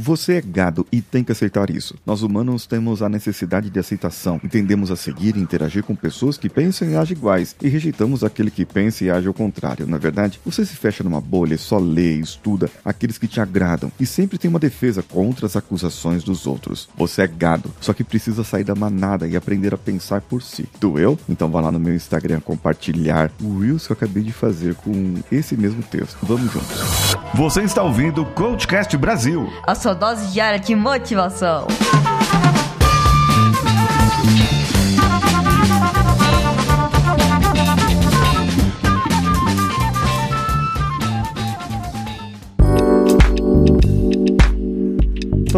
Você é gado e tem que aceitar isso. Nós humanos temos a necessidade de aceitação. Entendemos a seguir e interagir com pessoas que pensam e agem iguais e rejeitamos aquele que pensa e age ao contrário. Na verdade, você se fecha numa bolha e só lê e estuda aqueles que te agradam e sempre tem uma defesa contra as acusações dos outros. Você é gado, só que precisa sair da manada e aprender a pensar por si. Doeu? Então vá lá no meu Instagram compartilhar o Reels que eu acabei de fazer com esse mesmo texto. Vamos juntos. Você está ouvindo o Coachcast Brasil. A sua dose diária de motivação.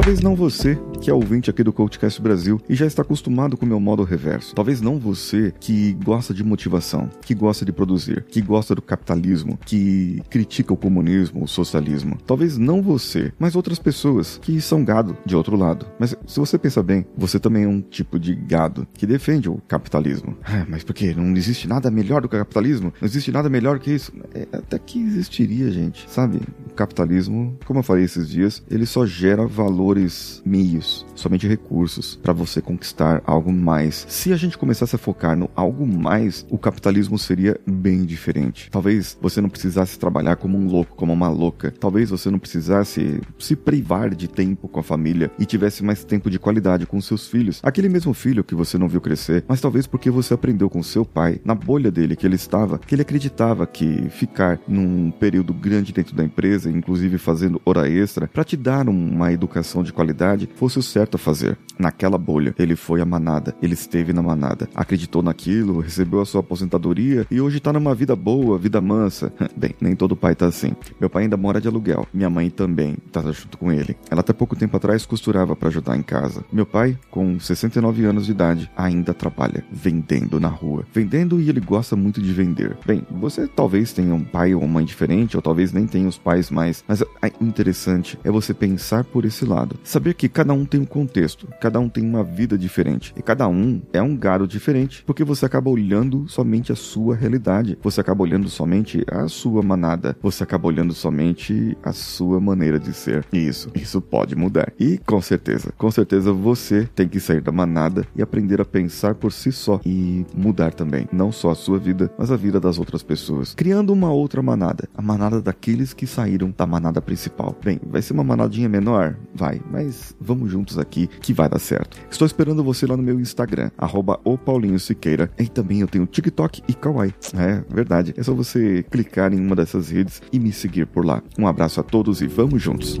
Talvez não você que é ouvinte aqui do Coachcast Brasil e já está acostumado com o meu modo reverso. Talvez não você que gosta de motivação, que gosta de produzir, que gosta do capitalismo, que critica o comunismo, o socialismo. Talvez não você, mas outras pessoas que são gado de outro lado. Mas se você pensa bem, você também é um tipo de gado que defende o capitalismo. Ah, mas por quê? Não existe nada melhor do que o capitalismo? Não existe nada melhor que isso? É, até que existiria, gente. Sabe? Capitalismo, como eu falei esses dias, ele só gera valores meios somente recursos para você conquistar algo mais. Se a gente começasse a focar no algo mais, o capitalismo seria bem diferente. Talvez você não precisasse trabalhar como um louco, como uma louca. Talvez você não precisasse se privar de tempo com a família e tivesse mais tempo de qualidade com seus filhos. Aquele mesmo filho que você não viu crescer, mas talvez porque você aprendeu com seu pai, na bolha dele que ele estava, que ele acreditava que ficar num período grande dentro da empresa, inclusive fazendo hora extra, para te dar uma educação de qualidade, fosse o certo a fazer. Naquela bolha, ele foi a manada, ele esteve na manada, acreditou naquilo, recebeu a sua aposentadoria e hoje tá numa vida boa, vida mansa. Bem, nem todo pai tá assim. Meu pai ainda mora de aluguel, minha mãe também tá junto com ele. Ela até pouco tempo atrás costurava para ajudar em casa. Meu pai, com 69 anos de idade, ainda trabalha vendendo na rua. Vendendo e ele gosta muito de vender. Bem, você talvez tenha um pai ou uma mãe diferente, ou talvez nem tenha os pais mais, mas o interessante é você pensar por esse lado. Saber que cada um tem um contexto, cada um tem uma vida diferente e cada um é um gado diferente, porque você acaba olhando somente a sua realidade, você acaba olhando somente a sua manada, você acaba olhando somente a sua maneira de ser. E isso, isso pode mudar. E com certeza, com certeza você tem que sair da manada e aprender a pensar por si só e mudar também, não só a sua vida, mas a vida das outras pessoas, criando uma outra manada, a manada daqueles que saíram da manada principal. Bem, vai ser uma manadinha menor, vai, mas vamos juntos aqui que vai dar certo. Estou esperando você lá no meu Instagram, arroba o Paulinho Siqueira. E também eu tenho TikTok e Kawaii. É verdade. É só você clicar em uma dessas redes e me seguir por lá. Um abraço a todos e vamos juntos.